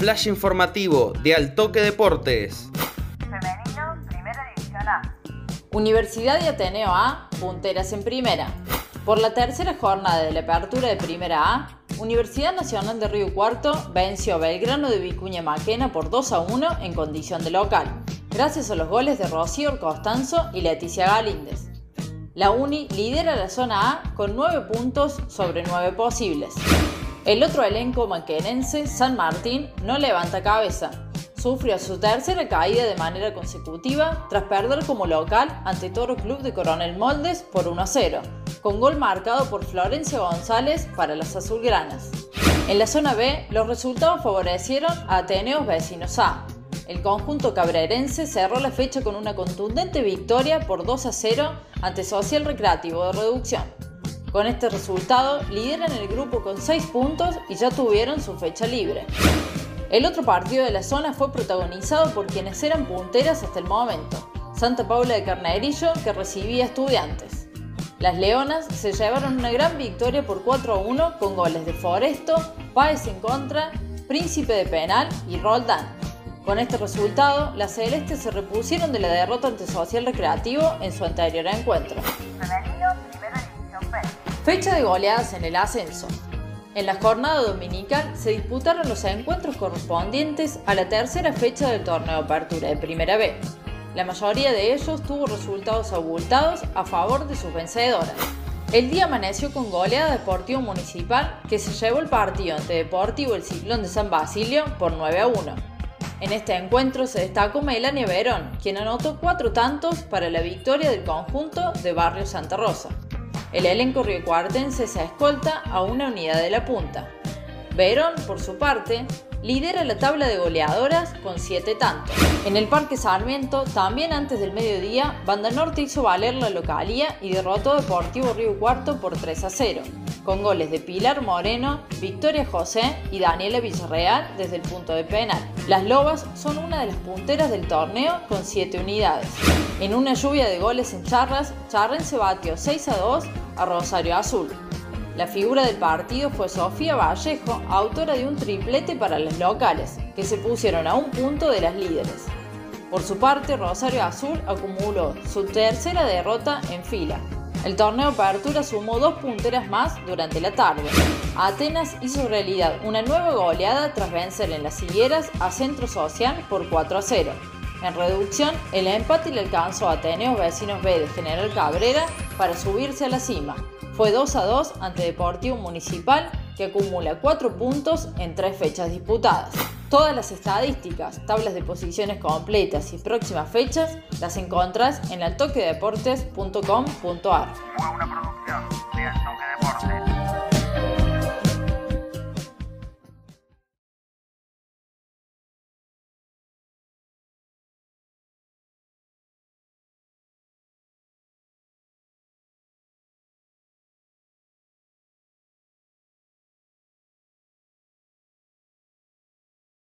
flash informativo de Altoque Deportes. Femenino, Primera División A. Universidad y Ateneo A, punteras en primera. Por la tercera jornada de la apertura de Primera A, Universidad Nacional de Río Cuarto venció a Belgrano de Vicuña Maquena por 2 a 1 en condición de local, gracias a los goles de Rocío Costanzo y Leticia Galíndez. La Uni lidera la zona A con 9 puntos sobre 9 posibles. El otro elenco maquenense, San Martín, no levanta cabeza. Sufrió su tercera caída de manera consecutiva tras perder como local ante Toro Club de Coronel Moldes por 1 a 0, con gol marcado por Florencia González para las azulgranas. En la zona B, los resultados favorecieron a Ateneos Vecinos A. El conjunto cabrerense cerró la fecha con una contundente victoria por 2 a 0 ante Social Recreativo de Reducción. Con este resultado, lideran el grupo con 6 puntos y ya tuvieron su fecha libre. El otro partido de la zona fue protagonizado por quienes eran punteras hasta el momento, Santa Paula de Carnerillo, que recibía estudiantes. Las Leonas se llevaron una gran victoria por 4 a 1 con goles de Foresto, Páez en contra, Príncipe de Penal y Roldán. Con este resultado, las celestes se repusieron de la derrota ante Social Recreativo en su anterior encuentro. Fecha de goleadas en el ascenso. En la jornada dominical se disputaron los encuentros correspondientes a la tercera fecha del torneo Apertura de Primera B. La mayoría de ellos tuvo resultados abultados a favor de sus vencedoras. El día amaneció con goleada Deportivo Municipal que se llevó el partido ante Deportivo El Ciclón de San Basilio por 9 a 1. En este encuentro se destacó Melania Verón, quien anotó cuatro tantos para la victoria del conjunto de Barrio Santa Rosa. El elenco riocuartense se escolta a una unidad de la punta. Verón, por su parte, lidera la tabla de goleadoras con 7 tantos. En el Parque Sarmiento, también antes del mediodía, Banda Norte hizo valer la localía y derrotó a Deportivo Río Cuarto por 3 a 0, con goles de Pilar Moreno, Victoria José y Daniela Villarreal desde el punto de penal. Las Lobas son una de las punteras del torneo con 7 unidades. En una lluvia de goles en Charras, Charren batió 6 a 2 a Rosario Azul. La figura del partido fue Sofía Vallejo, autora de un triplete para los locales, que se pusieron a un punto de las líderes. Por su parte, Rosario Azul acumuló su tercera derrota en fila. El torneo Apertura sumó dos punteras más durante la tarde. Atenas hizo realidad una nueva goleada tras vencer en las higueras a Centro Social por 4 a 0. En reducción, el empate le alcanzó a Ateneos Vecinos B de General Cabrera para subirse a la cima. Fue 2 a 2 ante Deportivo Municipal, que acumula 4 puntos en 3 fechas disputadas. Todas las estadísticas, tablas de posiciones completas y próximas fechas las encontrás en altoquedeportes.com.ar. Una producción.